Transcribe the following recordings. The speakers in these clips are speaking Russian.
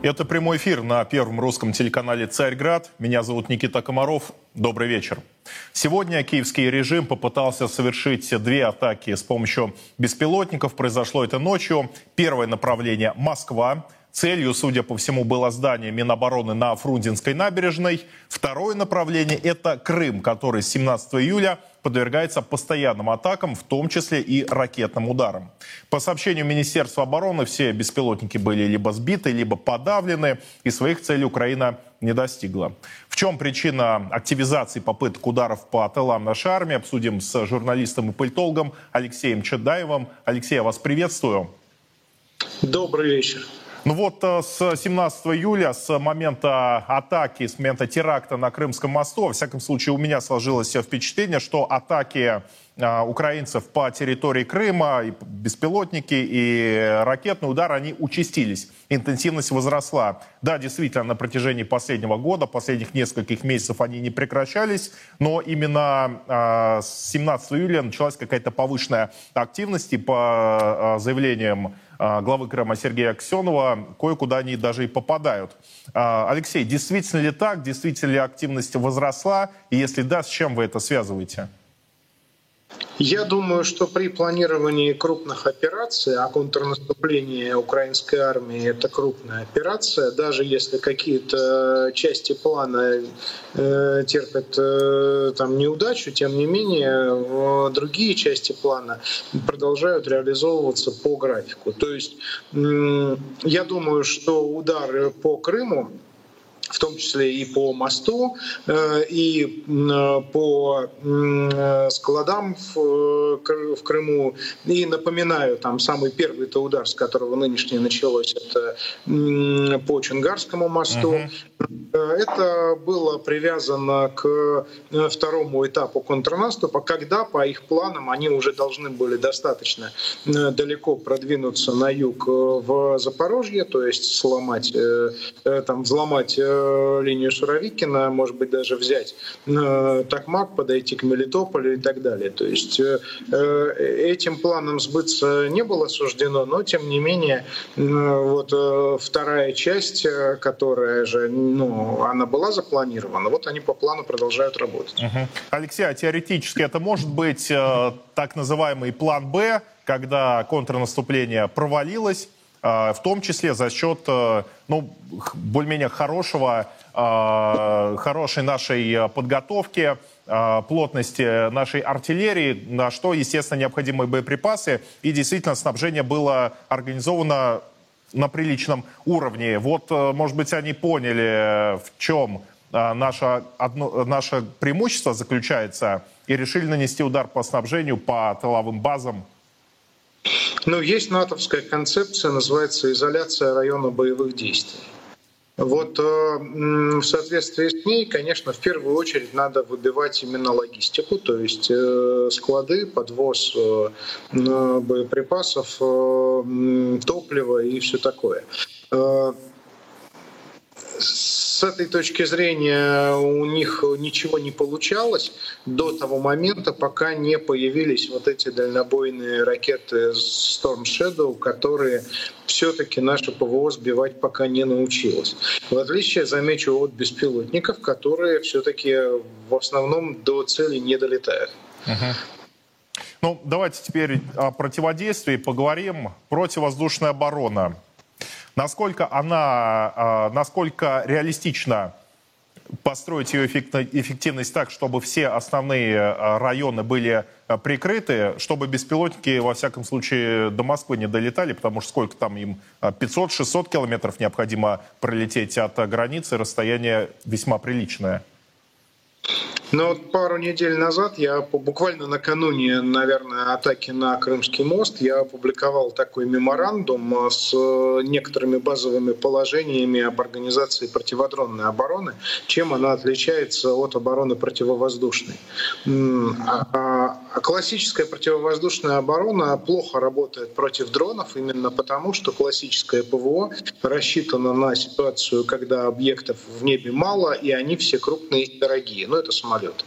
Это прямой эфир на первом русском телеканале «Царьград». Меня зовут Никита Комаров. Добрый вечер. Сегодня киевский режим попытался совершить две атаки с помощью беспилотников. Произошло это ночью. Первое направление – Москва. Целью, судя по всему, было здание Минобороны на Фрунзенской набережной. Второе направление – это Крым, который с 17 июля подвергается постоянным атакам, в том числе и ракетным ударам. По сообщению Министерства обороны, все беспилотники были либо сбиты, либо подавлены, и своих целей Украина не достигла. В чем причина активизации попыток ударов по тылам нашей армии, обсудим с журналистом и политологом Алексеем Чедаевым. Алексей, я вас приветствую. Добрый вечер. Ну вот э, с 17 июля, с момента атаки, с момента теракта на Крымском мосту, во всяком случае у меня сложилось впечатление, что атаки э, украинцев по территории Крыма, и беспилотники, и ракетный удар, они участились. Интенсивность возросла. Да, действительно, на протяжении последнего года, последних нескольких месяцев они не прекращались, но именно э, с 17 июля началась какая-то повышенная активность, и по заявлениям а, главы Крыма Сергея Аксенова, кое-куда они даже и попадают. Алексей, действительно ли так? Действительно ли активность возросла? И если да, с чем вы это связываете? Я думаю, что при планировании крупных операций, а контрнаступление украинской армии — это крупная операция, даже если какие-то части плана э, терпят э, там неудачу, тем не менее э, другие части плана продолжают реализовываться по графику. То есть э, я думаю, что удары по Крыму в том числе и по мосту, э, и по э, складам в Крыму. И напоминаю, там самый первый это удар, с которого нынешнее началось, это по Чунгарскому мосту. Uh-huh. Это было привязано к второму этапу контрнаступа, когда по их планам они уже должны были достаточно далеко продвинуться на юг в Запорожье, то есть сломать, там, взломать Э, линию Суровикина, может быть, даже взять э, Токмак, подойти к Мелитополю и так далее. То есть э, этим планом сбыться не было суждено, но, тем не менее, вот вторая часть, которая же, ну, она была запланирована, вот они по плану продолжают работать. Угу. Алексей, а теоретически это может быть так называемый план «Б», когда контрнаступление провалилось, в том числе за счет ну, более-менее хорошего, хорошей нашей подготовки, плотности нашей артиллерии, на что, естественно, необходимы боеприпасы. И действительно снабжение было организовано на приличном уровне. Вот, может быть, они поняли, в чем наше, одно, наше преимущество заключается, и решили нанести удар по снабжению, по тыловым базам ну, есть натовская концепция, называется изоляция района боевых действий. Вот э, в соответствии с ней, конечно, в первую очередь надо выбивать именно логистику, то есть э, склады, подвоз э, боеприпасов, топлива и все такое с этой точки зрения у них ничего не получалось до того момента, пока не появились вот эти дальнобойные ракеты Storm Shadow, которые все-таки наше ПВО сбивать пока не научилось. В отличие, замечу, от беспилотников, которые все-таки в основном до цели не долетают. Ну, давайте теперь о противодействии поговорим. Противовоздушная оборона насколько она, а, насколько реалистично построить ее эффективность так, чтобы все основные а, районы были а, прикрыты, чтобы беспилотники, во всяком случае, до Москвы не долетали, потому что сколько там им, 500-600 километров необходимо пролететь от границы, расстояние весьма приличное. Ну вот пару недель назад я буквально накануне, наверное, атаки на Крымский мост, я опубликовал такой меморандум э, с некоторыми базовыми положениями об организации противодронной обороны, чем она отличается от обороны противовоздушной. А, а, а классическая противовоздушная оборона плохо работает против дронов именно потому, что классическое ПВО рассчитано на ситуацию, когда объектов в небе мало, и они все крупные и дорогие. Ну, это самолеты самолета.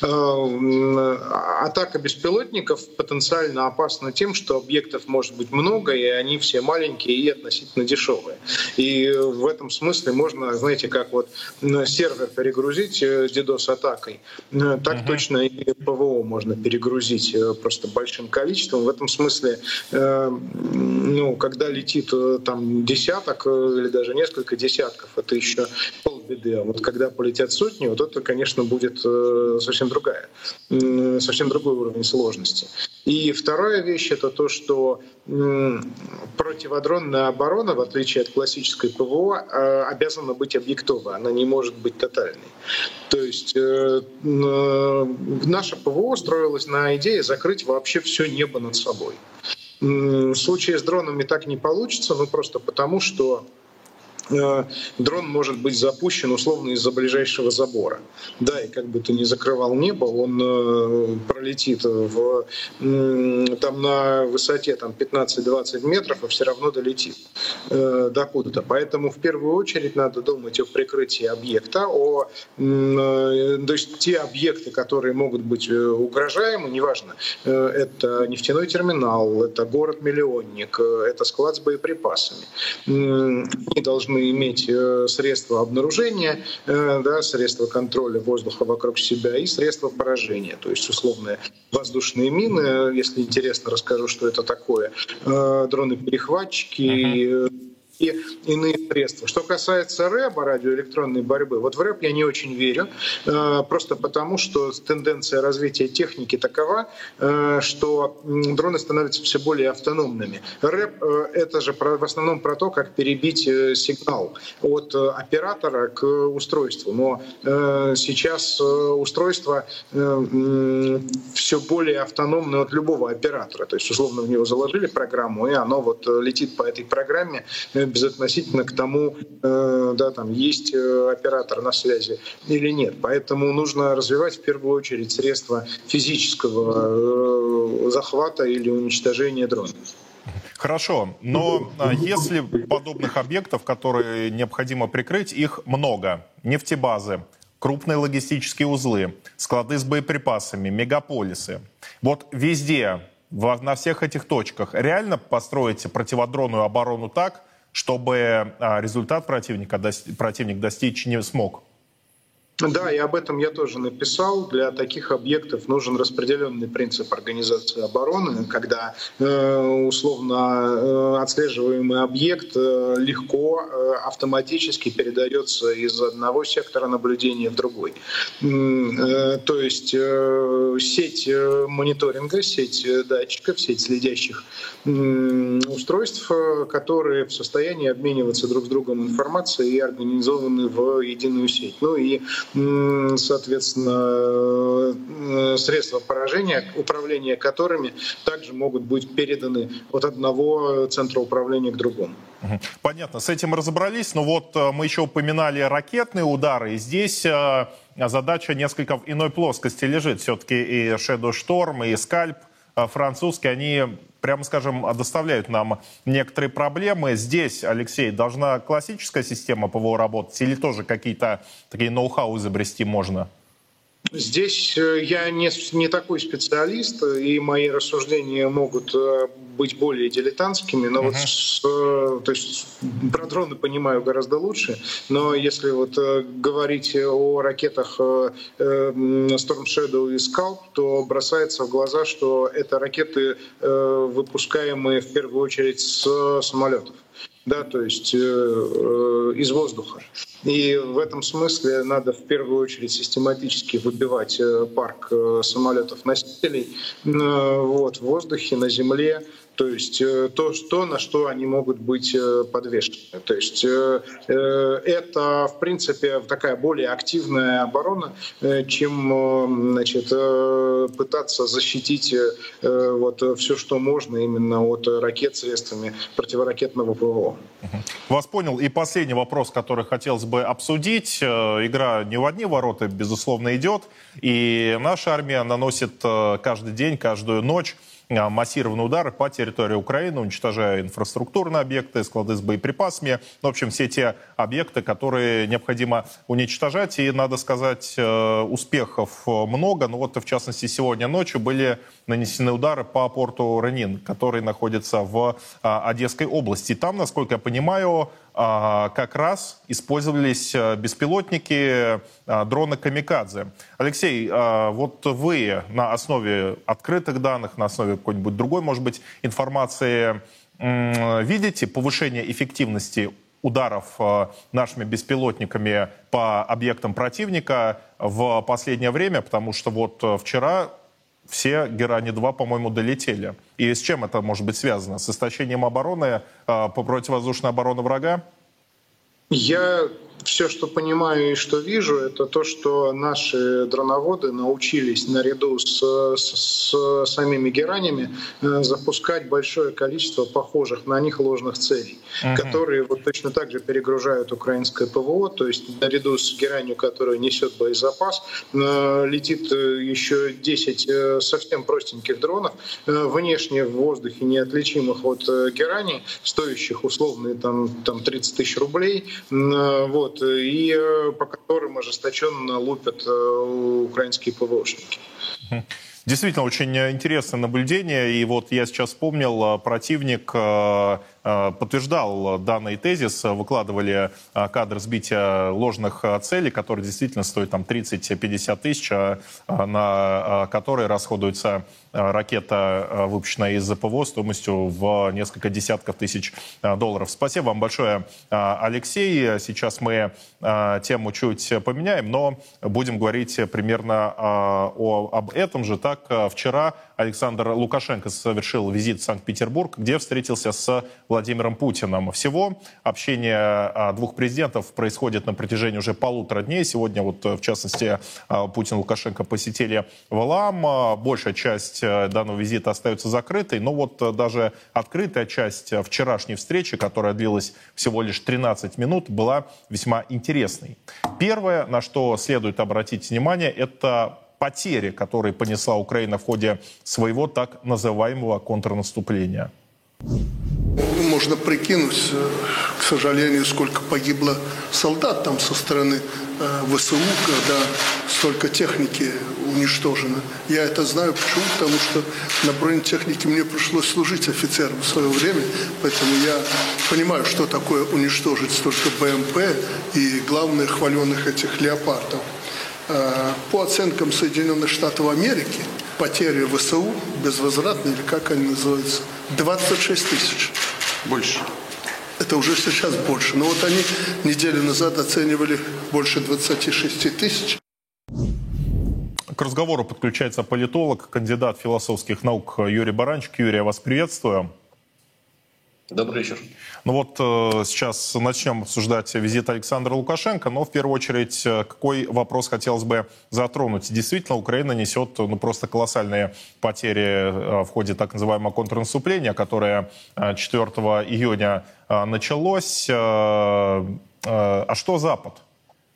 Атака беспилотников потенциально опасна тем, что объектов может быть много, и они все маленькие и относительно дешевые. И в этом смысле можно, знаете, как вот сервер перегрузить DDoS-атакой, так uh-huh. точно и ПВО можно перегрузить просто большим количеством. В этом смысле, ну, когда летит там десяток или даже несколько десятков, это еще полбеды. А вот когда полетят сотни, вот это, конечно, будет э, совсем другая, совсем другой уровень сложности. И вторая вещь — это то, что противодронная оборона, в отличие от классической ПВО, э, обязана быть объектовой, она не может быть тотальной. То есть э, наша ПВО строилась на идее закрыть вообще все небо над собой. В случае с дронами так не получится, ну просто потому, что Э, дрон может быть запущен условно из-за ближайшего забора. Да, и как бы ты ни закрывал небо, он э, пролетит в, там на высоте там, 15-20 метров, а все равно долетит э, до куда-то. Поэтому в первую очередь надо думать о прикрытии объекта, о, то есть те объекты, которые могут быть угрожаемы, неважно, это нефтяной терминал, это город-миллионник, это склад с боеприпасами. Они должны иметь э, средства обнаружения, э, да, средства контроля воздуха вокруг себя и средства поражения, то есть условные воздушные мины, если интересно, расскажу, что это такое, э, дроны-перехватчики, uh-huh и иные средства. Что касается рэба, радиоэлектронной борьбы, вот в рэп я не очень верю, э, просто потому, что тенденция развития техники такова, э, что дроны становятся все более автономными. Рэп э, — это же в основном про то, как перебить сигнал от оператора к устройству. Но сейчас устройство все более автономное от любого оператора. То есть, условно, в него заложили программу, и оно вот летит по этой программе безотносительно к тому, э, да, там есть э, оператор на связи или нет. Поэтому нужно развивать в первую очередь средства физического э, захвата или уничтожения дронов. Хорошо, но а, если подобных объектов, которые необходимо прикрыть, их много, нефтебазы, крупные логистические узлы, склады с боеприпасами, мегаполисы. Вот везде, на всех этих точках реально построить противодронную оборону так, чтобы а, результат противника, противник достичь не смог. Да, и об этом я тоже написал. Для таких объектов нужен распределенный принцип организации обороны, когда э, условно э, отслеживаемый объект э, легко автоматически передается из одного сектора наблюдения в другой. То есть сеть мониторинга, сеть датчиков, сеть следящих устройств, которые в состоянии обмениваться друг с другом информацией и организованы в единую сеть. Ну и соответственно, э, средства поражения, управления которыми также могут быть переданы от одного центра управления к другому. Понятно, с этим разобрались, но вот э, мы еще упоминали ракетные удары, и здесь э, задача несколько в иной плоскости лежит. Все-таки и Shadow Storm, и Scalp французские, они прямо скажем, доставляют нам некоторые проблемы. Здесь, Алексей, должна классическая система ПВО работать или тоже какие-то такие ноу-хау изобрести можно? Здесь э, я не, не такой специалист, и мои рассуждения могут э, быть более дилетантскими, но uh-huh. вот с, э, то есть про дроны понимаю гораздо лучше, но если вот говорить о ракетах Storm Shadow и Scalp, то бросается в глаза, что это ракеты, выпускаемые в первую очередь с самолетов да, то есть э, э, из воздуха. И в этом смысле надо в первую очередь систематически выбивать э, парк э, самолетов-носителей э, вот, в воздухе, на земле, то есть э, то, что, на что они могут быть подвешены. То есть это, в принципе, такая более активная оборона, чем значит, пытаться защитить вот все, что можно именно от ракет средствами противоракетного ПВО. Вас понял. И последний вопрос, который хотелось бы обсудить. Игра не в одни ворота, безусловно, идет. И наша армия наносит каждый день, каждую ночь массированные удары по территории Украины, уничтожая инфраструктурные объекты, склады с боеприпасами. В общем, все те объекты, которые необходимо уничтожать. И, надо сказать, успехов много. Ну вот, в частности, сегодня ночью были нанесены удары по порту Ранин, который находится в Одесской области. Там, насколько я понимаю, а, как раз использовались а, беспилотники а, дрона «Камикадзе». Алексей, вот вы на основе открытых данных, на основе какой-нибудь другой, может быть, информации видите повышение эффективности ударов нашими беспилотниками по объектам противника в последнее время, потому что вот вчера все Герани-2, по-моему, долетели. И с чем это может быть связано? С истощением обороны э, по противовоздушной обороны врага? Я все, что понимаю и что вижу, это то, что наши дроноводы научились наряду с, с, с самими геранями э, запускать большое количество похожих на них ложных целей, uh-huh. которые вот точно так же перегружают украинское ПВО, то есть наряду с геранью, которая несет боезапас, э, летит э, еще 10 совсем простеньких дронов, внешне в воздухе неотличимых от гераний, стоящих условные там, там 30 тысяч рублей. Вот, вот, и э, по которым ожесточенно лупят э, украинские ПВОшники. Действительно, очень интересное наблюдение. И вот я сейчас вспомнил, э, противник подтверждал данный тезис, выкладывали кадр сбития ложных целей, которые действительно стоят там 30-50 тысяч, на которые расходуются Э, ракета, э, выпущенная из ПВО стоимостью в несколько десятков тысяч э, долларов. Спасибо вам большое, Алексей. Сейчас мы тему чуть поменяем, но будем говорить примерно о, об этом же. Так, вчера Александр Лукашенко совершил визит в Санкт-Петербург, где встретился с Владимиром Путиным. Всего общение двух президентов происходит на протяжении уже полутора дней. Сегодня, вот, в частности, Путин и Лукашенко посетили Валам. Большая часть э, данного визита остается закрытой, но вот э, даже открытая часть э, вчерашней встречи, которая длилась всего лишь 13 минут, была весьма интересной. Первое, на что следует обратить внимание, это потери, которые понесла Украина в ходе своего так называемого контрнаступления. Можно прикинуть, к сожалению, сколько погибло солдат там со стороны ВСУ, когда столько техники уничтожено. Я это знаю почему? Потому что на бронетехнике мне пришлось служить офицером в свое время, поэтому я понимаю, что такое уничтожить столько БМП и, главное, хваленных этих леопардов. А, по оценкам Соединенных Штатов Америки, потери ВСУ безвозвратные, или как они называются, 26 тысяч. Больше. Это уже сейчас больше. Но вот они неделю назад оценивали больше 26 тысяч. К разговору подключается политолог, кандидат философских наук Юрий Баранчик. Юрий, я вас приветствую. Добрый вечер. Ну вот э, сейчас начнем обсуждать визит Александра Лукашенко, но в первую очередь э, какой вопрос хотелось бы затронуть? Действительно, Украина несет ну, просто колоссальные потери э, в ходе так называемого контрнаступления, которое 4 июня началось. А что Запад?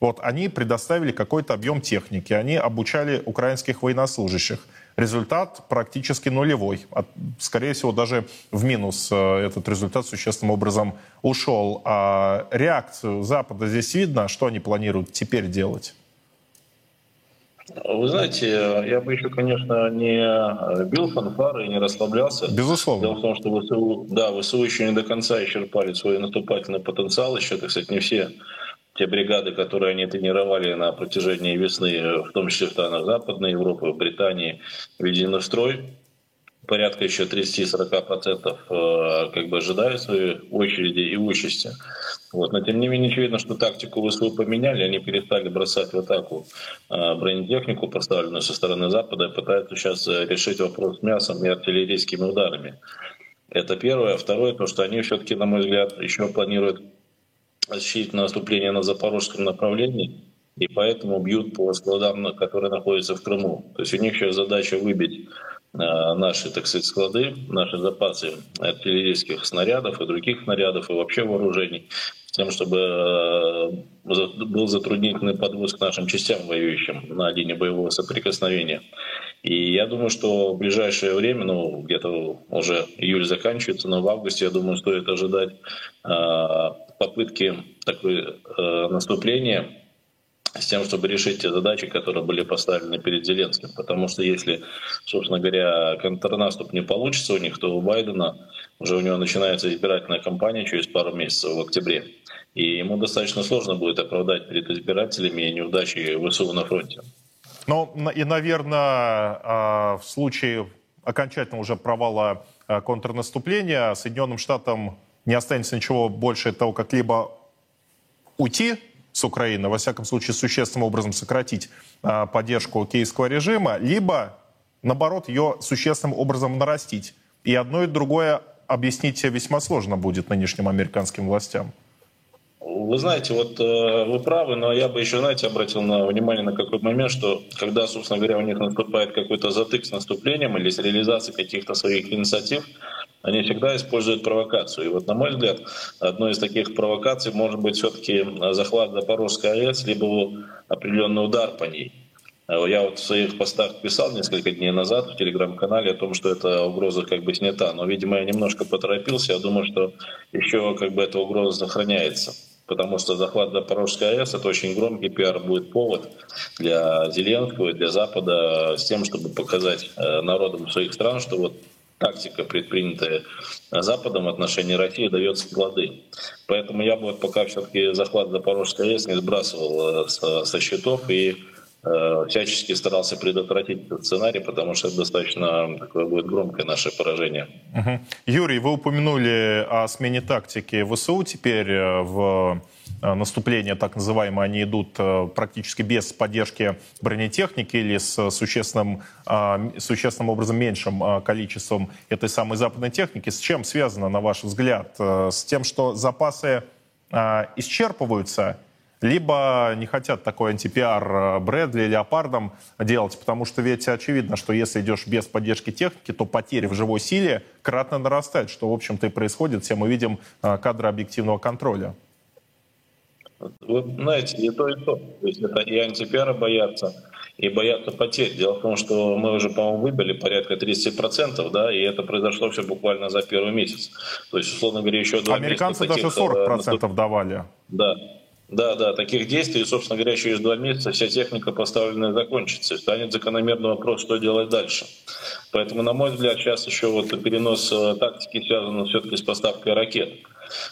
Вот они предоставили какой-то объем техники, они обучали украинских военнослужащих. Результат практически нулевой. Скорее всего, даже в минус э, этот результат существенным образом ушел. А реакцию Запада здесь видно, что они планируют теперь делать? Вы знаете, я бы еще, конечно, не бил фанфары и не расслаблялся. Безусловно. Дело в том, что ВСУ, да, ВСУ еще не до конца исчерпали свой наступательный потенциал. Еще, так сказать, не все те бригады, которые они тренировали на протяжении весны, в том числе в странах Западной Европы, в Британии, введены в строй. Порядка еще 30-40% э, как бы ожидают своей очереди и участи. Вот. Но тем не менее очевидно, что тактику ВСУ поменяли, они перестали бросать в атаку э, бронетехнику, поставленную со стороны Запада, и пытаются сейчас э, решить вопрос с мясом и артиллерийскими ударами. Это первое. Второе, то, что они все-таки, на мой взгляд, еще планируют осуществить наступление на запорожском направлении, и поэтому бьют по складам, которые находятся в Крыму. То есть у них сейчас задача выбить э, наши, так сказать, склады, наши запасы артиллерийских снарядов и других снарядов, и вообще вооружений, с тем, чтобы э, был затруднительный подвоз к нашим частям воюющим на линии боевого соприкосновения. И я думаю, что в ближайшее время, ну, где-то уже июль заканчивается, но в августе, я думаю, стоит ожидать э, попытки такой э, наступления с тем, чтобы решить те задачи, которые были поставлены перед Зеленским. Потому что если, собственно говоря, контрнаступ не получится у них, то у Байдена уже у него начинается избирательная кампания через пару месяцев в октябре. И ему достаточно сложно будет оправдать перед избирателями неудачи ВСУ на фронте. Ну, и, наверное, а, в случае окончательного уже провала а, контрнаступления Соединенным Штатам не останется ничего больше того, как либо уйти с Украины, во всяком случае, существенным образом сократить а, поддержку киевского режима, либо, наоборот, ее существенным образом нарастить. И одно и другое объяснить весьма сложно будет нынешним американским властям. Вы знаете, вот э, вы правы, но я бы еще, знаете, обратил на внимание на какой момент, что когда, собственно говоря, у них наступает какой-то затык с наступлением или с реализацией каких-то своих инициатив, они всегда используют провокацию. И вот, на мой взгляд, одной из таких провокаций может быть все-таки захват Запорожской АЭС, либо определенный удар по ней. Э, я вот в своих постах писал несколько дней назад в телеграм-канале о том, что эта угроза как бы снята. Но, видимо, я немножко поторопился. Я думаю, что еще как бы эта угроза сохраняется. Потому что захват Запорожской АЭС – это очень громкий пиар будет повод для Зеленского и для Запада с тем, чтобы показать э, народам своих стран, что вот тактика, предпринятая Западом в отношении России, дается плоды. Поэтому я бы пока все-таки захват Запорожской АЭС не сбрасывал э, со, со счетов и Э, всячески старался предотвратить этот сценарий, потому что это достаточно такое будет громкое наше поражение. Угу. Юрий, вы упомянули о смене тактики ВСУ. Теперь э, в э, наступления, так называемые, они идут практически без поддержки бронетехники или с существенным, существенным образом меньшим количеством этой самой западной техники. С чем связано, на ваш взгляд? С тем, что запасы исчерпываются либо не хотят такой антипиар э, Брэдли, Леопардом делать, потому что ведь очевидно, что если идешь без поддержки техники, то потери в живой силе кратно нарастают, что, в общем-то, и происходит. Все мы видим э, кадры объективного контроля. Вы знаете, и то, и то. То есть это и антипиара боятся, и боятся потерь. Дело в том, что мы уже, по-моему, выбили порядка 30%, да, и это произошло все буквально за первый месяц. То есть, условно говоря, еще два Американцы даже 40% таких, давали. Да, да, да, таких действий, собственно говоря, через два месяца вся техника поставленная закончится. И станет закономерный вопрос, что делать дальше. Поэтому, на мой взгляд, сейчас еще вот перенос э, тактики связан все-таки с поставкой ракет.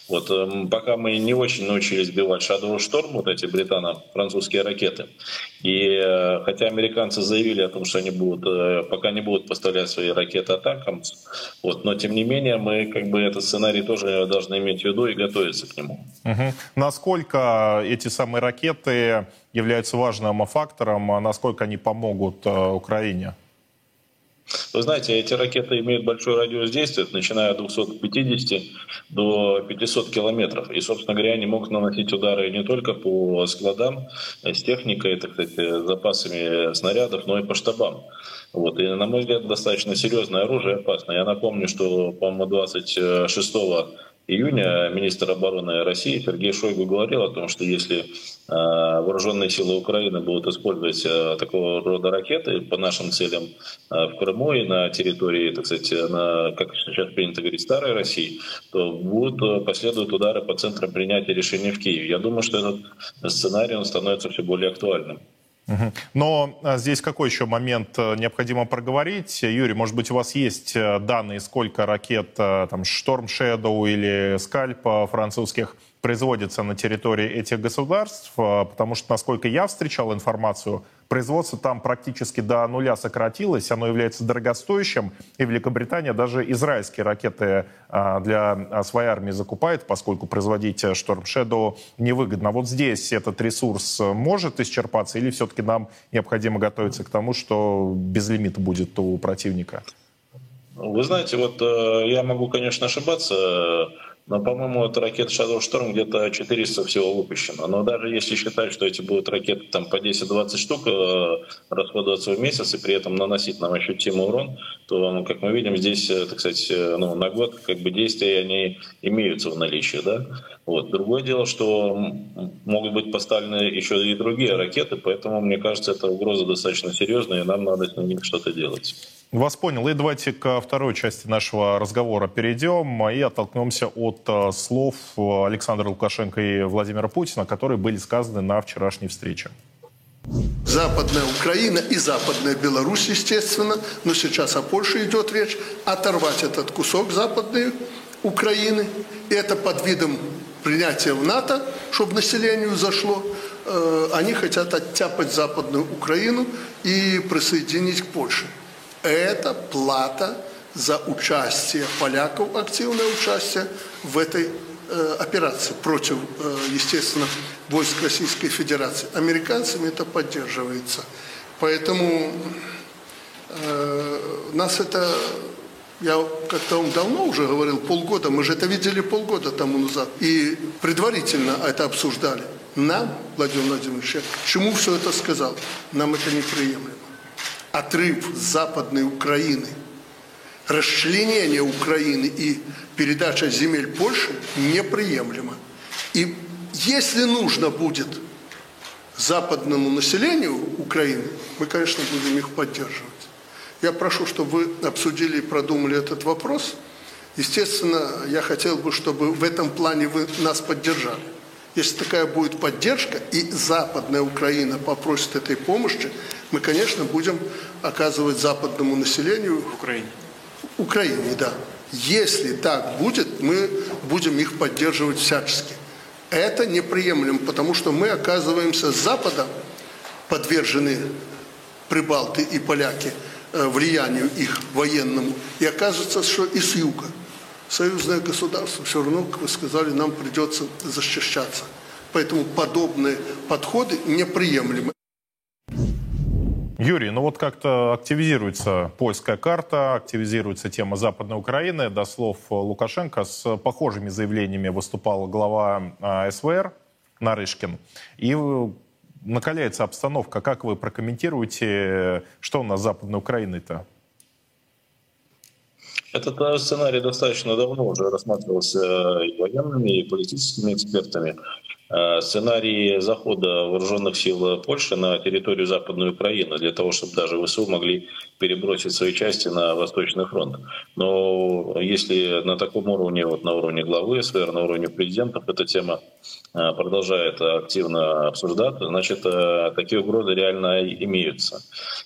Вот, эм, пока мы не очень научились сбивать Shadow Storm, вот эти британо-французские ракеты. И э, хотя американцы заявили о том, что они будут, э, пока не будут поставлять свои ракеты атакам, вот, но тем не менее мы как бы этот сценарий тоже должны иметь в виду и готовиться к нему. Угу. Насколько эти самые ракеты являются важным фактором, а насколько они помогут э, Украине? Вы знаете, эти ракеты имеют большой радиус действия, начиная от 250 до 500 километров. И, собственно говоря, они могут наносить удары не только по складам с техникой, так сказать, запасами снарядов, но и по штабам. Вот. И, на мой взгляд, достаточно серьезное оружие, опасное. Я напомню, что, по-моему, 26 июня министр обороны России Сергей Шойгу говорил о том, что если э, вооруженные силы Украины будут использовать э, такого рода ракеты по нашим целям э, в Крыму и на территории, так сказать, на, как сейчас принято говорить, старой России, то будут последуют удары по центрам принятия решений в Киеве. Я думаю, что этот сценарий он становится все более актуальным. Но здесь какой еще момент э, необходимо проговорить? Юрий, может быть, у вас есть э, данные, сколько ракет э, там, Storm Shadow или Скальп французских производится на территории этих государств? Потому что, насколько я встречал информацию, Производство там практически до нуля сократилось, оно является дорогостоящим, и Великобритания даже израильские ракеты а, для а, своей армии закупает, поскольку производить Storm Shadow невыгодно. Вот здесь этот ресурс может исчерпаться, или все-таки нам необходимо готовиться к тому, что без лимита будет у противника? Вы знаете, вот э, я могу, конечно, ошибаться, но, по-моему, от ракет Shadow Storm где-то 400 всего выпущено. Но даже если считать, что эти будут ракеты там, по 10-20 штук э, расходоваться в месяц и при этом наносить нам ощутимый урон, то, ну, как мы видим, здесь, э, так сказать, э, ну, на год как бы действия они имеются в наличии. Да? Вот. Другое дело, что могут быть поставлены еще и другие ракеты, поэтому, мне кажется, эта угроза достаточно серьезная, и нам надо с ними что-то делать. Вас понял. И давайте ко второй части нашего разговора перейдем и оттолкнемся от э, слов Александра Лукашенко и Владимира Путина, которые были сказаны на вчерашней встрече. Западная Украина и Западная Беларусь, естественно, но сейчас о Польше идет речь, оторвать этот кусок Западной Украины. И это под видом принятия в НАТО, чтобы населению зашло. Э, они хотят оттяпать Западную Украину и присоединить к Польше. Это плата за участие поляков, активное участие в этой э, операции против, э, естественно, войск Российской Федерации. Американцами это поддерживается. Поэтому э, нас это, я как-то давно уже говорил, полгода, мы же это видели полгода тому назад, и предварительно это обсуждали. Нам, Владимир Владимирович, чему все это сказал? Нам это неприемлемо отрыв Западной Украины, расчленение Украины и передача земель Польши неприемлемо. И если нужно будет западному населению Украины, мы, конечно, будем их поддерживать. Я прошу, чтобы вы обсудили и продумали этот вопрос. Естественно, я хотел бы, чтобы в этом плане вы нас поддержали. Если такая будет поддержка, и Западная Украина попросит этой помощи, мы, конечно, будем оказывать западному населению... В Украине. Украине, да. Если так будет, мы будем их поддерживать всячески. Это неприемлемо, потому что мы оказываемся с Запада подвержены прибалты и поляки э, влиянию их военному. И оказывается, что и с юга – союзное государство, все равно, как вы сказали, нам придется защищаться. Поэтому подобные подходы неприемлемы. Юрий, ну вот как-то активизируется польская карта, активизируется тема Западной Украины. До слов Лукашенко с похожими заявлениями выступал глава а, СВР Нарышкин. И накаляется обстановка. Как вы прокомментируете, что у нас с Западной Украиной-то? Этот сценарий достаточно давно уже рассматривался и военными, и политическими экспертами. Э, сценарий захода вооруженных сил Польши на территорию Западной Украины для того, чтобы даже ВСУ могли перебросить свои части на Восточный фронт. Но если на таком уровне, вот на уровне главы СВР, на уровне президентов эта тема продолжает активно обсуждаться, значит, такие угрозы реально имеются.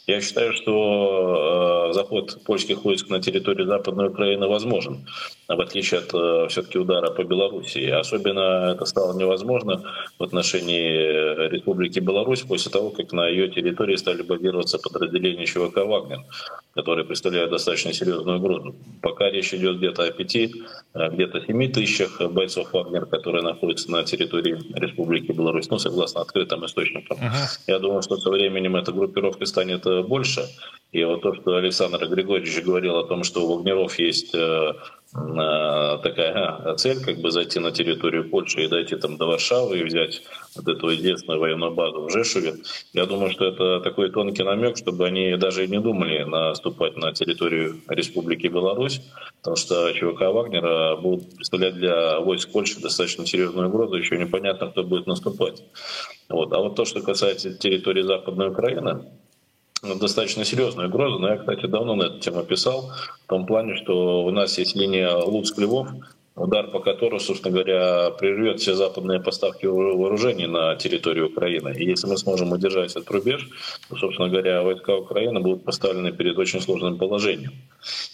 Я считаю, что заход польских войск на территорию Западной Украины возможен, в отличие от э, все-таки удара по Белоруссии. Особенно это стало невозможно в отношении Республики Беларусь после того, как на ее территории стали базироваться подразделения ЧВК «Вагнер», которые представляют достаточно серьезную угрозу. Пока речь идет где-то о пяти, э, где-то семи тысячах бойцов «Вагнер», которые находятся на территории Республики Беларусь, ну, согласно открытым источникам. Uh-huh. Я думаю, что со временем эта группировка станет э, больше. И вот то, что Александр Григорьевич говорил о том, что у Вагнеров есть э, э, такая цель, как бы зайти на территорию Польши и дойти там до Варшавы и взять вот эту единственную военную базу в Жешуве. Я думаю, что это такой тонкий намек, чтобы они даже и не думали наступать на территорию Республики Беларусь, потому что ЧВК Вагнера будут представлять для войск Польши достаточно серьезную угрозу, еще непонятно, кто будет наступать. Вот. А вот то, что касается территории Западной Украины, достаточно серьезная угроза, но я, кстати, давно на эту тему писал, в том плане, что у нас есть линия Луцк-Львов, удар по которому, собственно говоря, прервет все западные поставки вооружений на территорию Украины. И если мы сможем удержать этот рубеж, то, собственно говоря, войска Украины будут поставлены перед очень сложным положением.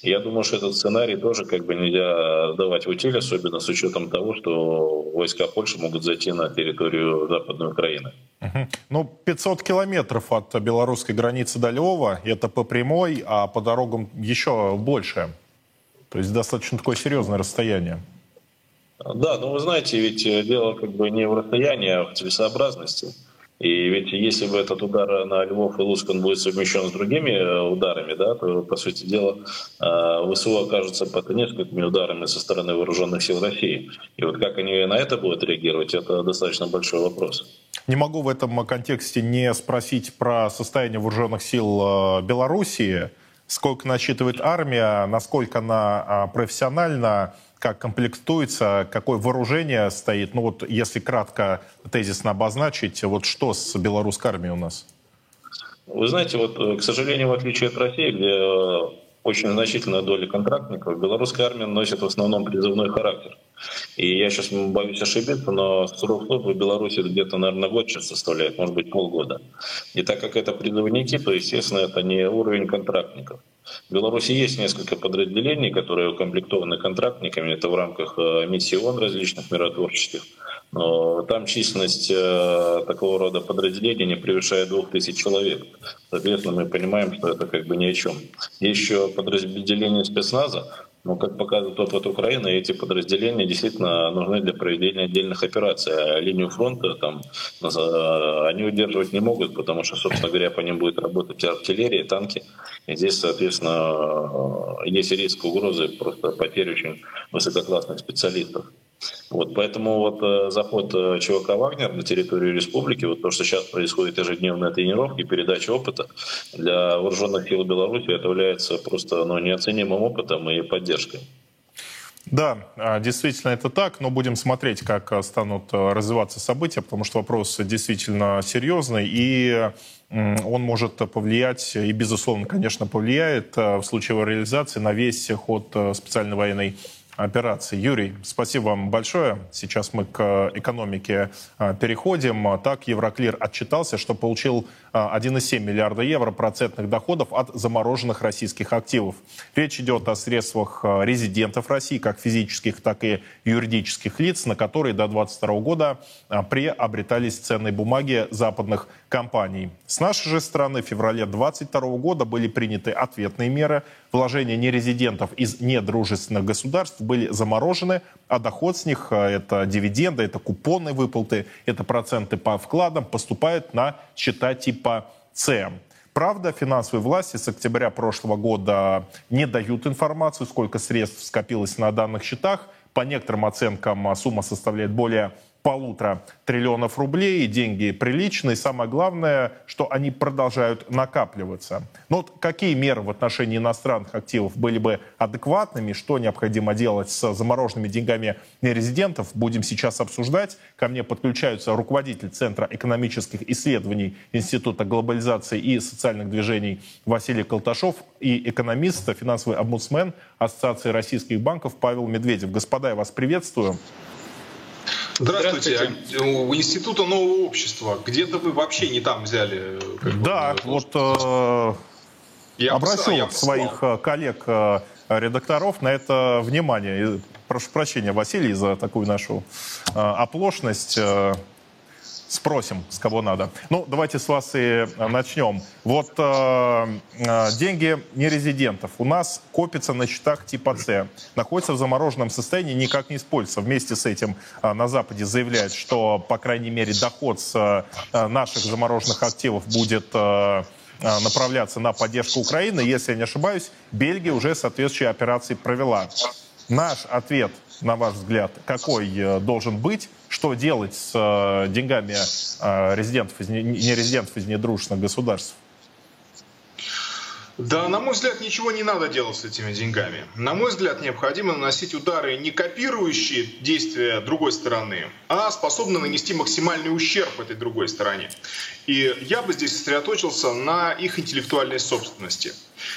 И я думаю, что этот сценарий тоже как бы нельзя сдавать в утиль, особенно с учетом того, что войска Польши могут зайти на территорию Западной Украины. Ну, 500 километров от белорусской границы до Львова, это по прямой, а по дорогам еще больше. То есть достаточно такое серьезное расстояние. Да, но вы знаете, ведь э, дело как бы не в расстоянии, а в целесообразности. И ведь если бы этот удар на Львов и Луцк он будет совмещен с другими э, ударами, да, то, по сути дела, э, ВСУ окажется под несколькими ударами со стороны вооруженных сил России. И вот как они на это будут реагировать, это достаточно большой вопрос. Не могу в этом контексте не спросить про состояние вооруженных сил Белоруссии. Сколько насчитывает армия, насколько она а, профессиональна, как комплектуется, какое вооружение стоит. Ну вот если кратко тезисно обозначить, вот что с белорусской армией у нас? Вы знаете, вот, э, к сожалению, в отличие от России, где э, очень значительная доля контрактников, белорусская армия носит в основном призывной характер. И я сейчас боюсь ошибиться, но срок службы в Беларуси где-то, наверное, год сейчас составляет, может быть, полгода. И так как это призывники, то, естественно, это не уровень контрактников. В Беларуси есть несколько подразделений, которые укомплектованы контрактниками. Это в рамках э, миссий ООН различных миротворческих. Но там численность э, такого рода подразделений не превышает 2000 человек. Соответственно, мы понимаем, что это как бы ни о чем. Еще подразделения спецназа, но, как показывает опыт Украины, эти подразделения действительно нужны для проведения отдельных операций. А линию фронта там э, они удерживать не могут, потому что, собственно говоря, по ним будет работать артиллерия, танки. И здесь, соответственно, э, есть риск угрозы просто потери очень высококлассных специалистов. Вот, поэтому вот э, заход э, ЧВК «Вагнер» на территорию республики, вот то, что сейчас происходит ежедневная тренировки, передача опыта для вооруженных сил Беларуси, это является просто ну, неоценимым опытом и поддержкой. Да, а, действительно это так, но будем смотреть, как э, станут развиваться события, потому что вопрос действительно серьезный, и он может повлиять, и, безусловно, конечно, повлияет в случае его реализации на весь ход специальной военной операции. Юрий, спасибо вам большое. Сейчас мы к экономике а, переходим. Так, Евроклир отчитался, что получил 1,7 а, миллиарда евро процентных доходов от замороженных российских активов. Речь идет о средствах а, резидентов России, как физических, так и юридических лиц, на которые до 2022 года приобретались ценные бумаги западных компаний. С нашей же стороны в феврале 2022 года были приняты ответные меры. Вложения нерезидентов из недружественных государств были заморожены, а доход с них, а, это дивиденды, это купонные выплаты, это проценты по вкладам, поступают на счета типа С. Правда, финансовые власти с октября прошлого года не дают информацию, сколько средств скопилось на данных счетах. По некоторым оценкам а, сумма составляет более полутора триллионов рублей, деньги приличные, самое главное, что они продолжают накапливаться. Но вот какие меры в отношении иностранных активов были бы адекватными, что необходимо делать с замороженными деньгами нерезидентов, будем сейчас обсуждать. Ко мне подключаются руководитель Центра экономических исследований Института глобализации и социальных движений Василий Колташов и экономист, финансовый омбудсмен Ассоциации российских банков Павел Медведев. Господа, я вас приветствую. Здравствуйте. Здравствуйте. У Института нового общества. Где-то вы вообще не там взяли. Да, бы, вот э, я обратил я своих э, коллег э, редакторов на это внимание. Прошу прощения, Василий, за такую нашу э, оплошность. Спросим, с кого надо. Ну, давайте с вас и э, начнем. Вот э, э, деньги нерезидентов у нас копятся на счетах типа С, находятся в замороженном состоянии, никак не используются. Вместе с этим э, на Западе заявляют, что, по крайней мере, доход с э, наших замороженных активов будет... Э, э направляться на поддержку Украины. Если я не ошибаюсь, Бельгия уже соответствующие операции провела. Наш ответ, на ваш взгляд, какой должен быть? Что делать с э, деньгами э, резидентов, из, не резидентов из недружественных государств? Да, на мой взгляд, ничего не надо делать с этими деньгами. На мой взгляд, необходимо наносить удары, не копирующие действия другой стороны, а способны нанести максимальный ущерб этой другой стороне. И я бы здесь сосредоточился на их интеллектуальной собственности.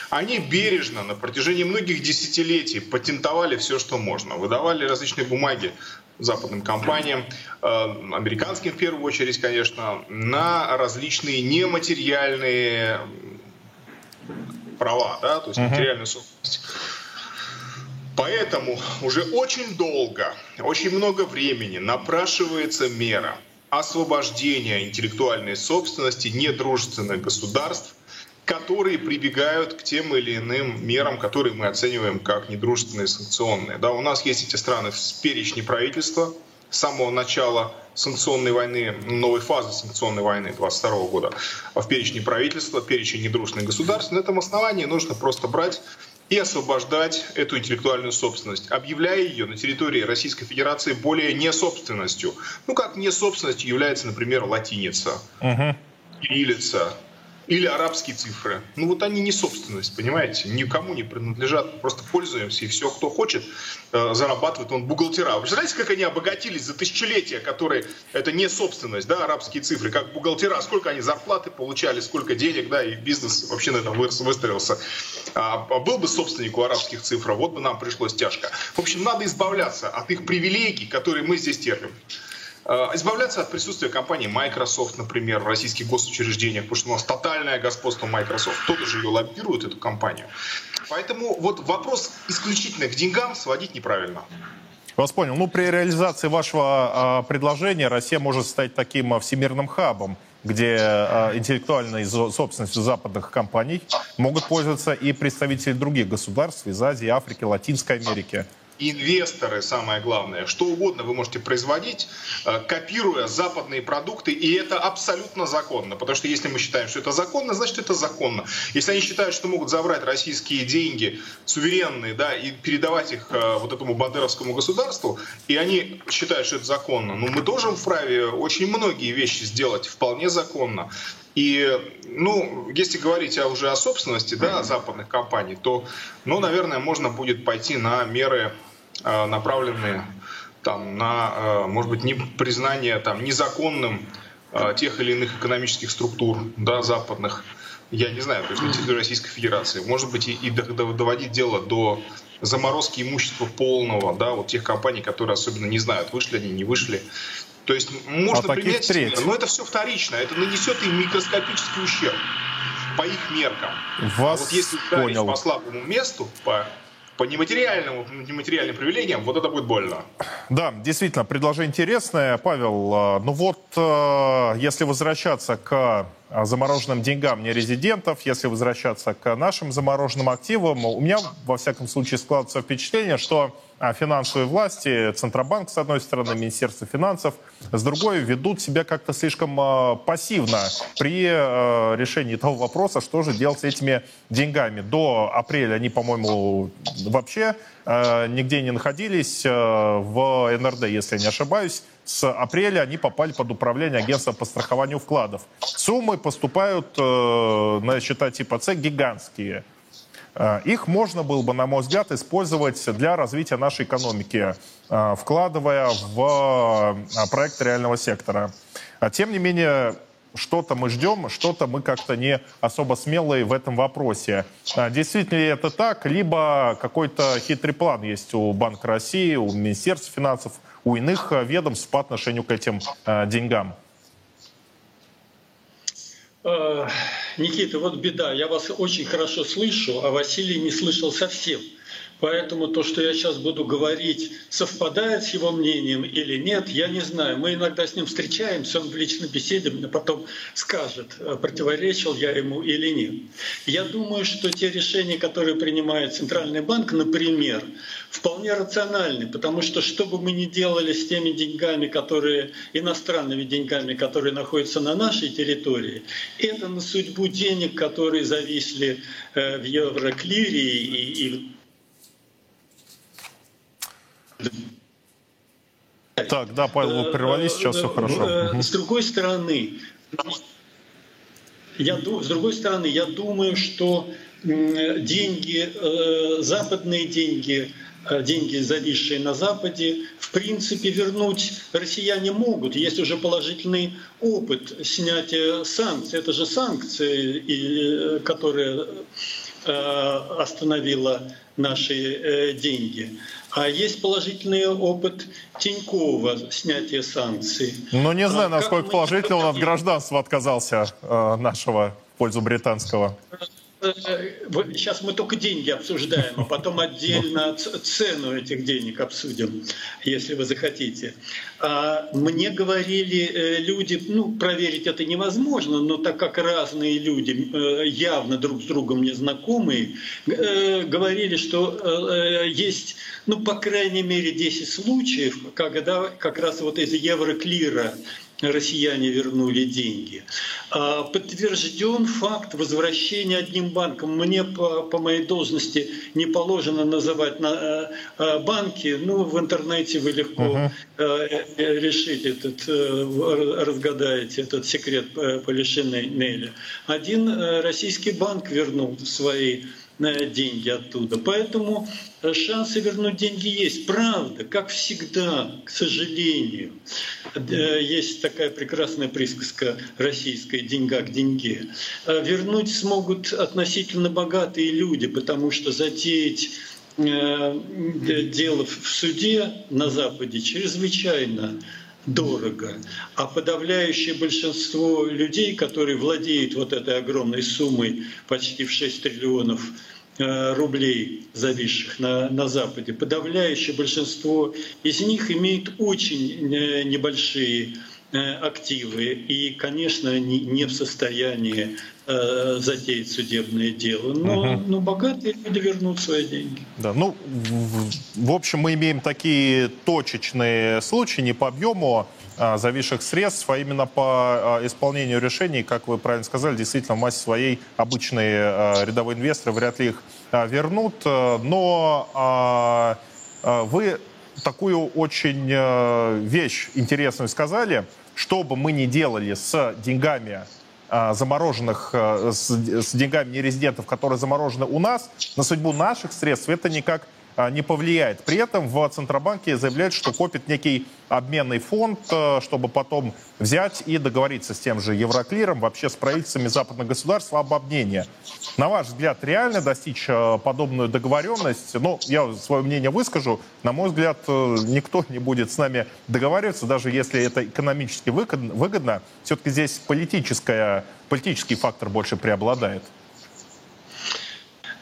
Они бережно на протяжении многих десятилетий патентовали все, что можно. Выдавали различные бумаги западным компаниям, э, американским в первую очередь, конечно, на различные нематериальные права, да, то есть uh-huh. материальную собственность. Поэтому уже очень долго, очень много времени напрашивается мера освобождения интеллектуальной собственности недружественных государств которые прибегают к тем или иным мерам, которые мы оцениваем как недружественные санкционные. Да, у нас есть эти страны в перечне правительства, с самого начала санкционной войны, новой фазы санкционной войны 22 года в перечне правительства, перечень недружных государств. На этом основании нужно просто брать и освобождать эту интеллектуальную собственность, объявляя ее на территории Российской Федерации более не собственностью. Ну, как не собственностью является, например, латиница, угу. кириллица, или арабские цифры. Ну вот они не собственность, понимаете, никому не принадлежат, просто пользуемся, и все, кто хочет, э, зарабатывает он бухгалтера. Вы представляете, как они обогатились за тысячелетия, которые, это не собственность, да, арабские цифры, как бухгалтера, сколько они зарплаты получали, сколько денег, да, и бизнес вообще на этом выстроился. А, а был бы собственник у арабских цифр, вот бы нам пришлось тяжко. В общем, надо избавляться от их привилегий, которые мы здесь терпим. Э, избавляться от присутствия компании Microsoft, например, в российских госучреждениях, потому что у нас тотальное господство Microsoft. Кто-то же ее лоббирует, эту компанию. Поэтому вот вопрос исключительно к деньгам сводить неправильно. Вас понял. Ну, при реализации вашего э, предложения Россия может стать таким э, всемирным хабом, где э, интеллектуальной собственностью западных компаний могут пользоваться и представители других государств из Азии, Африки, Латинской Америки инвесторы, самое главное, что угодно вы можете производить, э, копируя западные продукты, и это абсолютно законно, потому что если мы считаем, что это законно, значит это законно. Если они считают, что могут забрать российские деньги суверенные, да, и передавать их э, вот этому бандеровскому государству, и они считают, что это законно, ну мы тоже вправе очень многие вещи сделать вполне законно. И, ну, если говорить уже о собственности, да, западных компаний, то, ну, наверное, можно будет пойти на меры, направленные там, на, э, может быть, не признание там, незаконным э, тех или иных экономических структур да, западных, я не знаю, то есть на территории Российской Федерации. Может быть, и, и доводить дело до заморозки имущества полного, да, вот тех компаний, которые особенно не знают, вышли они, не вышли. То есть можно а принять себе, но это все вторично, это нанесет им микроскопический ущерб по их меркам. Вас а вот если ударить по слабому месту, по по нематериальным, нематериальным привилегиям, вот это будет больно. Да, действительно, предложение интересное. Павел, а, ну вот, а, если возвращаться к замороженным деньгам нерезидентов, если возвращаться к нашим замороженным активам, у меня, во всяком случае, складывается впечатление, что а финансовые власти, Центробанк, с одной стороны, Министерство финансов, с другой, ведут себя как-то слишком э, пассивно при решении того вопроса, что же делать с этими деньгами. До апреля они, по-моему, вообще нигде не находились в НРД, если я не ошибаюсь. С апреля они попали под управление агентства по страхованию вкладов. Суммы поступают на счета типа С гигантские – Э, их можно было бы, на мой взгляд, использовать для развития нашей экономики, э, вкладывая в э, проект реального сектора. А Тем не менее, что-то мы ждем, что-то мы как-то не особо смелые в этом вопросе. Действительно ли это так, либо какой-то хитрый план есть у Банка России, у Министерства финансов, у иных ведомств по отношению к этим деньгам? Э, Никита, вот беда. Я вас очень хорошо слышу, а Василий не слышал совсем. Поэтому то, что я сейчас буду говорить, совпадает с его мнением или нет, я не знаю. Мы иногда с ним встречаемся, он в личной беседе мне потом скажет, э, противоречил я ему или нет. Я думаю, что те решения, которые принимает Центральный банк, например, вполне рациональны, потому что что бы мы ни делали с теми деньгами, которые иностранными деньгами, которые находятся на нашей территории, это на судьбу денег, которые зависли э, в Евроклире и, и так, да, Павел, вы прервались, сейчас все хорошо. Э, с другой стороны, я, с другой стороны, я думаю, что деньги, э, западные деньги, э, деньги, зависшие на Западе, в принципе, вернуть россияне могут. Есть уже положительный опыт снятия санкций. Это же санкции, которые остановила наши деньги. А есть положительный опыт Тинькова снятия санкций. Ну, не знаю, а насколько положительно он от гражданства отказался э, нашего в пользу британского. Сейчас мы только деньги обсуждаем, а потом отдельно цену этих денег обсудим, если вы захотите. А мне говорили люди, ну, проверить это невозможно, но так как разные люди, явно друг с другом незнакомые, говорили, что есть, ну, по крайней мере, 10 случаев, когда как раз вот из Евроклира россияне вернули деньги. А, подтвержден факт возвращения одним банком. Мне по, по моей должности не положено называть на, э, э, банки. Ну, в интернете вы легко uh-huh. решите этот, разгадаете этот секрет Полишинеля. Один российский банк вернул свои деньги оттуда. Поэтому э, шансы вернуть деньги есть. Правда, как всегда, к сожалению, э, есть такая прекрасная присказка российская «деньга к деньге». Э, вернуть смогут относительно богатые люди, потому что затеять дело в суде на Западе чрезвычайно дорого. А подавляющее большинство людей, которые владеют вот этой огромной суммой, почти в 6 триллионов э, рублей, зависших на, на Западе, подавляющее большинство из них имеет очень э, небольшие э, активы и, конечно, не, не в состоянии э, затеять судебное дело. Но, угу. но богатые люди вернут свои деньги. Да, ну, в, в общем, мы имеем такие точечные случаи, не по объему а, зависших средств, а именно по а, исполнению решений, как вы правильно сказали, действительно в массе своей обычные а, рядовые инвесторы вряд ли их а, вернут. Но а, а, вы такую очень а, вещь интересную сказали, что бы мы ни делали с деньгами замороженных, а, с, деньгами нерезидентов, которые заморожены у нас, на судьбу наших средств, это никак а, не повлияет. При этом в Центробанке заявляют, что копит некий обменный фонд, э, чтобы потом взять и договориться с тем же Евроклиром, вообще с правительствами западных государств об обмене. На ваш взгляд, реально достичь э, подобную договоренность? Ну, я свое мнение выскажу. На мой взгляд, э, никто не будет с нами договариваться, даже если это экономически выгодно. Все-таки здесь политическая, политический фактор больше преобладает.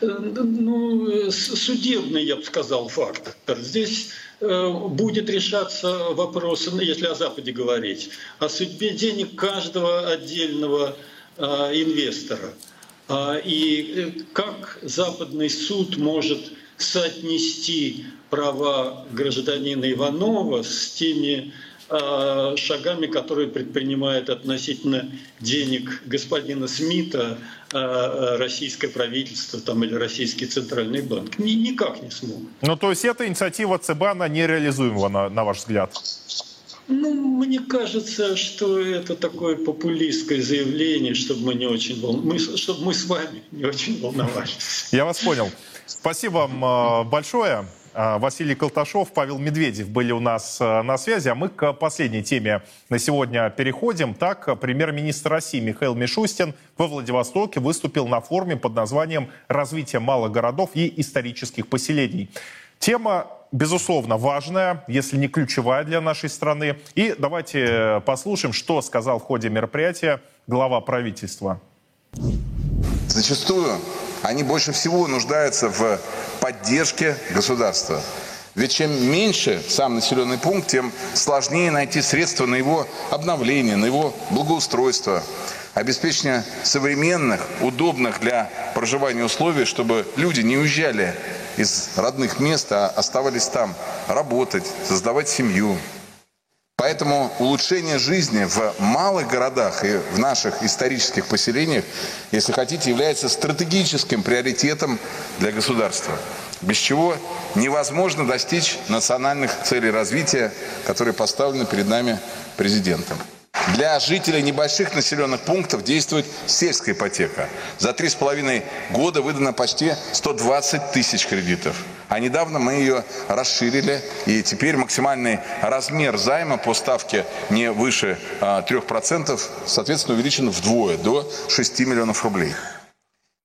Э, ну, судебный, я бы сказал, фактор. Здесь э, будет решаться вопрос, ну, если о Западе говорить, о судьбе денег каждого отдельного э, инвестора. А, и как западный суд может соотнести права гражданина Иванова с теми Э, шагами, которые предпринимает относительно денег господина Смита э, э, российское правительство там, или российский центральный банк. Ни, никак не смогут. Ну, то есть эта инициатива ЦБ, она нереализуема, на, на ваш взгляд? Ну, мне кажется, что это такое популистское заявление, чтобы мы не очень вол... мы, чтобы мы с вами не очень волновались. Я вас понял. Спасибо вам большое. А, Василий Колташов, Павел Медведев были у нас а, на связи. А мы к последней теме на сегодня переходим. Так, премьер-министр России Михаил Мишустин во Владивостоке выступил на форуме под названием «Развитие малых городов и исторических поселений». Тема, безусловно, важная, если не ключевая для нашей страны. И давайте послушаем, что сказал в ходе мероприятия глава правительства. Зачастую они больше всего нуждаются в поддержке государства. Ведь чем меньше сам населенный пункт, тем сложнее найти средства на его обновление, на его благоустройство, обеспечение современных, удобных для проживания условий, чтобы люди не уезжали из родных мест, а оставались там работать, создавать семью. Поэтому улучшение жизни в малых городах и в наших исторических поселениях, если хотите, является стратегическим приоритетом для государства, без чего невозможно достичь национальных целей развития, которые поставлены перед нами президентом. Для жителей небольших населенных пунктов действует сельская ипотека. За три с половиной года выдано почти 120 тысяч кредитов. А недавно мы ее расширили, и теперь максимальный размер займа по ставке не выше 3%, а, соответственно, увеличен вдвое, до 6 миллионов рублей.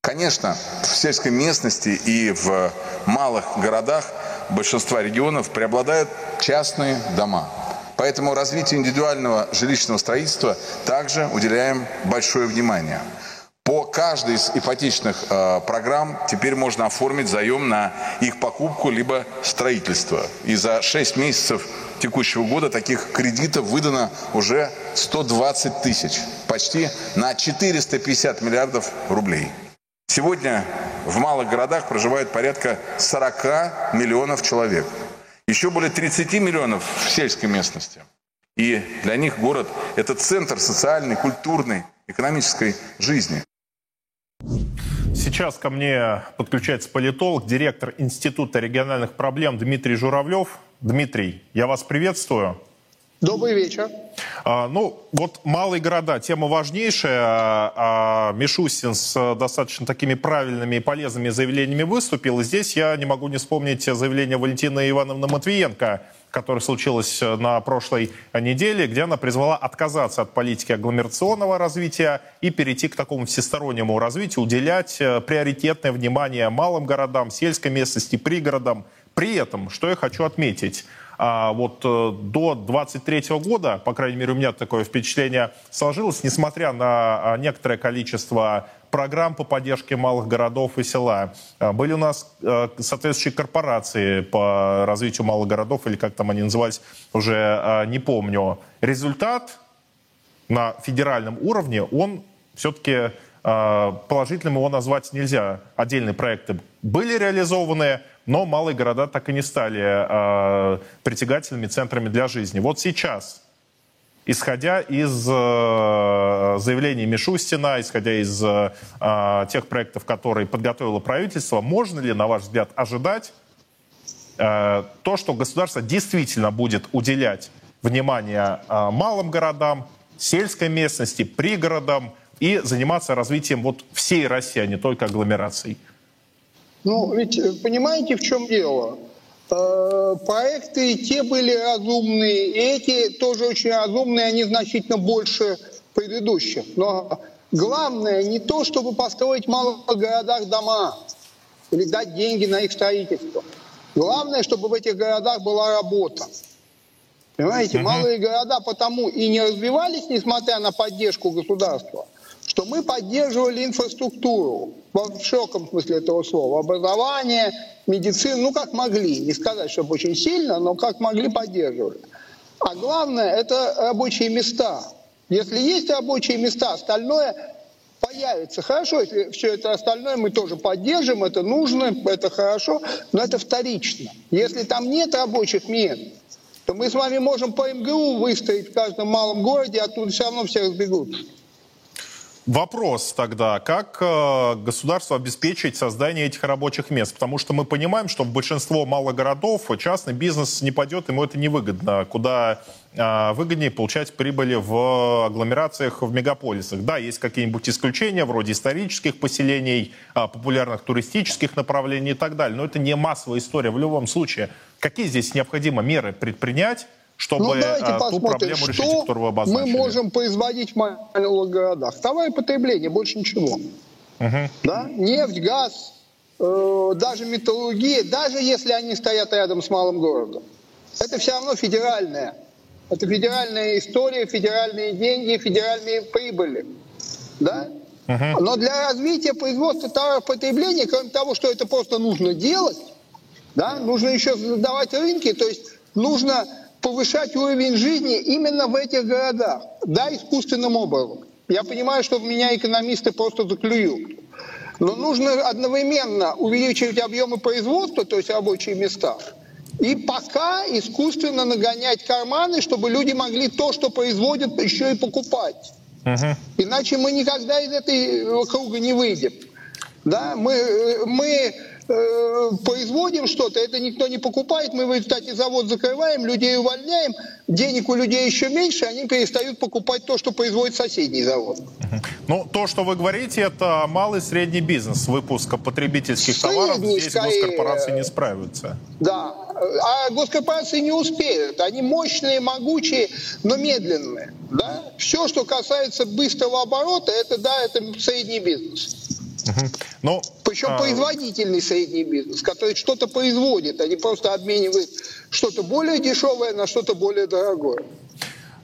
Конечно, в сельской местности и в малых городах большинства регионов преобладают частные дома. Поэтому развитию индивидуального жилищного строительства также уделяем большое внимание. По каждой из ипотечных э, программ теперь можно оформить заем на их покупку либо строительство. И за 6 месяцев текущего года таких кредитов выдано уже 120 тысяч, почти на 450 миллиардов рублей. Сегодня в малых городах проживает порядка 40 миллионов человек. Еще более 30 миллионов в сельской местности. И для них город – это центр социальной, культурной, экономической жизни. Сейчас ко мне подключается политолог, директор Института региональных проблем Дмитрий Журавлев. Дмитрий, я вас приветствую. Добрый вечер. А, ну, вот малые города, тема важнейшая. А, Мишустин с достаточно такими правильными и полезными заявлениями выступил. И здесь я не могу не вспомнить заявление Валентины Ивановны Матвиенко, которое случилось на прошлой неделе, где она призвала отказаться от политики агломерационного развития и перейти к такому всестороннему развитию, уделять э, приоритетное внимание малым городам, сельской местности, пригородам. При этом, что я хочу отметить, а вот э, до 23 года, по крайней мере, у меня такое впечатление сложилось, несмотря на а, некоторое количество программ по поддержке малых городов и села. А, были у нас э, соответствующие корпорации по развитию малых городов, или как там они назывались, уже а, не помню. Результат на федеральном уровне, он все-таки положительным его назвать нельзя. Отдельные проекты были реализованы, но малые города так и не стали э, притягательными центрами для жизни. Вот сейчас, исходя из э, заявлений Мишустина, исходя из э, тех проектов, которые подготовило правительство, можно ли, на ваш взгляд, ожидать э, то, что государство действительно будет уделять внимание э, малым городам, сельской местности, пригородам и заниматься развитием вот всей России, а не только агломерацией? Ну, ведь э, понимаете, в чем дело? Э, проекты те были разумные, и эти тоже очень разумные, они значительно больше предыдущих. Но главное не то, чтобы построить в малых городах дома или дать деньги на их строительство. Главное, чтобы в этих городах была работа. Понимаете, малые города потому и не развивались, несмотря на поддержку государства – что мы поддерживали инфраструктуру в широком смысле этого слова, образование, медицину, ну как могли, не сказать, чтобы очень сильно, но как могли поддерживали. А главное – это рабочие места. Если есть рабочие места, остальное появится. Хорошо, если все это остальное мы тоже поддержим, это нужно, это хорошо, но это вторично. Если там нет рабочих мест, то мы с вами можем по МГУ выставить в каждом малом городе, оттуда все равно все разбегутся. Вопрос тогда, как э, государство обеспечить создание этих рабочих мест? Потому что мы понимаем, что в большинство малых городов частный бизнес не пойдет, ему это невыгодно. Куда э, выгоднее получать прибыли в агломерациях, в мегаполисах. Да, есть какие-нибудь исключения, вроде исторических поселений, э, популярных туристических направлений и так далее. Но это не массовая история в любом случае. Какие здесь необходимо меры предпринять, чтобы ну, давайте а, ту проблему решить, что которую вы обозначили. мы можем производить в малых городах. Второе потребление, больше ничего. Угу. Да? Нефть, газ, э, даже металлургия, даже если они стоят рядом с малым городом. Это все равно федеральное. Это федеральная история, федеральные деньги, федеральные прибыли. Да? Угу. Но для развития производства товаров потребления, кроме того, что это просто нужно делать, да, нужно еще создавать рынки, то есть нужно повышать уровень жизни именно в этих городах, да, искусственным образом. Я понимаю, что в меня экономисты просто заклюют. Но нужно одновременно увеличивать объемы производства, то есть рабочие места, и пока искусственно нагонять карманы, чтобы люди могли то, что производят, еще и покупать. Угу. Иначе мы никогда из этой круга не выйдем. Да, мы, э, мы Э, производим что-то, это никто не покупает, мы в результате завод закрываем, людей увольняем, денег у людей еще меньше, они перестают покупать то, что производит соседний завод. Ну, то, что вы говорите, это малый и средний бизнес выпуска потребительских Средний, товаров. Здесь скорее, госкорпорации не справятся. Да, а госкорпорации не успеют. Они мощные, могучие, но медленные. Да? Все, что касается быстрого оборота, это да, это средний бизнес. Угу. Ну, Причем а... производительный средний бизнес, который что-то производит, а не просто обменивает что-то более дешевое на что-то более дорогое.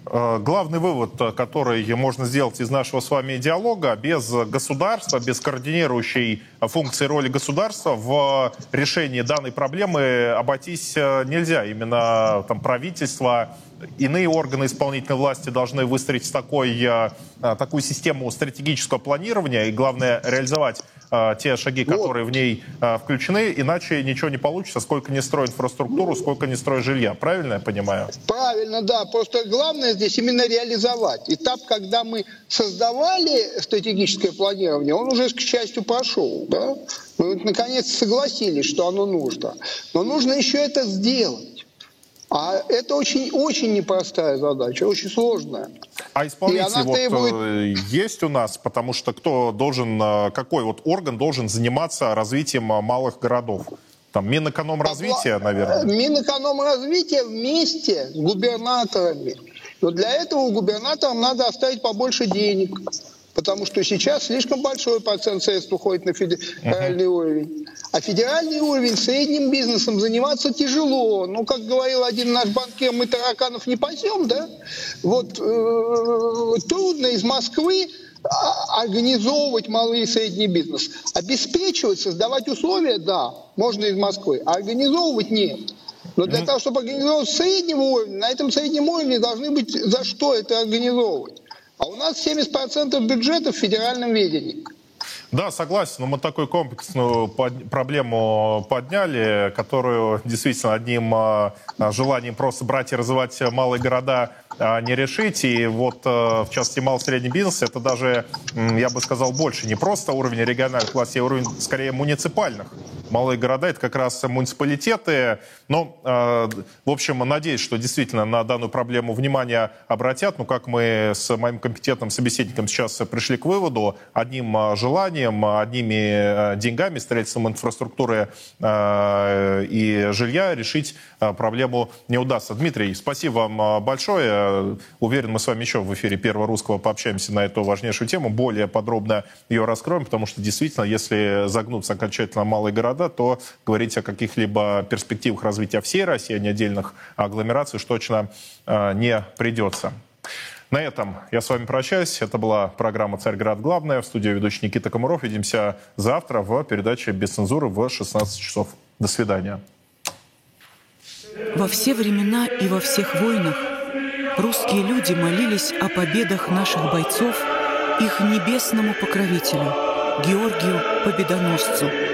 Э, главный вывод, э, который можно сделать из нашего с вами диалога, без государства, без координирующей функции роли государства в решении данной проблемы обойтись э, нельзя. Именно там, правительство, иные органы исполнительной власти должны выстроить такой, такую систему стратегического планирования и, главное, реализовать те шаги, которые в ней включены, иначе ничего не получится, сколько не строить инфраструктуру, сколько не строить жилья. Правильно я понимаю? Правильно, да. Просто главное здесь именно реализовать. Этап, когда мы создавали стратегическое планирование, он уже, к счастью, прошел. Да? Мы вот, наконец согласились, что оно нужно. Но нужно еще это сделать. А это очень, очень непростая задача, очень сложная. А исполнитель вот требует... Э, есть у нас, потому что кто должен, э, какой вот орган должен заниматься развитием э, малых городов? Там Минэкономразвития, наверное. Минэкономразвития вместе с губернаторами но для этого губернаторам надо оставить побольше денег, потому что сейчас слишком большой процент средств уходит на федеральный uh-huh. уровень. А федеральный уровень средним бизнесом заниматься тяжело. Ну, как говорил один наш банкир, мы тараканов не пасем, да? Вот э, трудно из Москвы а, организовывать малый и средний бизнес. Обеспечивать, создавать условия, да, можно из Москвы, а организовывать нет. Но для того, чтобы организовать среднего уровня, на этом среднем уровне должны быть за что это организовывать. А у нас 70% бюджета в федеральном ведении. Да, согласен. Но мы такую комплексную под... проблему подняли, которую действительно одним а, желанием просто брать и развивать малые города а, не решить. И вот, а, в частности, малый средний бизнес, это даже, я бы сказал, больше не просто уровень региональных властей, а уровень, скорее, муниципальных малые города, это как раз муниципалитеты. Но, э, в общем, надеюсь, что действительно на данную проблему внимание обратят. Ну, как мы с моим компетентным собеседником сейчас пришли к выводу, одним э, желанием, одними э, деньгами, строительством инфраструктуры и жилья решить проблему не удастся. Дмитрий, спасибо вам большое. Уверен, мы с вами еще в эфире Первого Русского пообщаемся на эту важнейшую тему, более подробно ее раскроем, потому что действительно, если загнуться окончательно малые города, города, то говорить о каких-либо перспективах развития всей России, а не отдельных агломераций, уж точно э, не придется. На этом я с вами прощаюсь. Это была программа «Царьград. Главная». В студии ведущий Никита Комаров. Видимся завтра в передаче «Без цензуры» в 16 часов. До свидания. Во все времена и во всех войнах русские люди молились о победах наших бойцов их небесному покровителю, Георгию Победоносцу –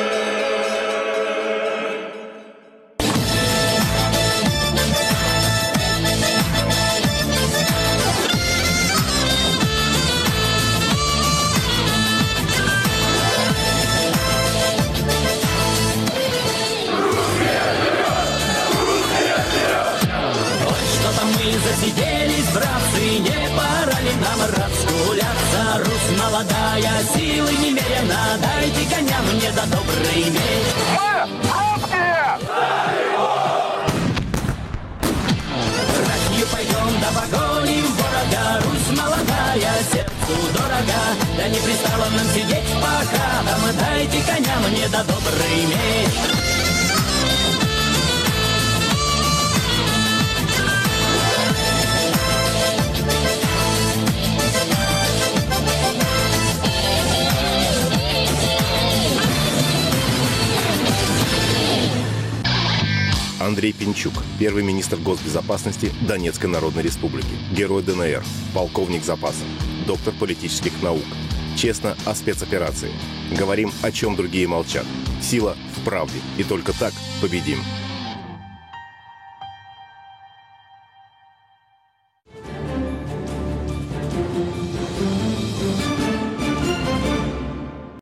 Андрей Пинчук, первый министр госбезопасности Донецкой Народной Республики, герой ДНР, полковник запаса, доктор политических наук. Честно о спецоперации. Говорим, о чем другие молчат. Сила в правде. И только так победим.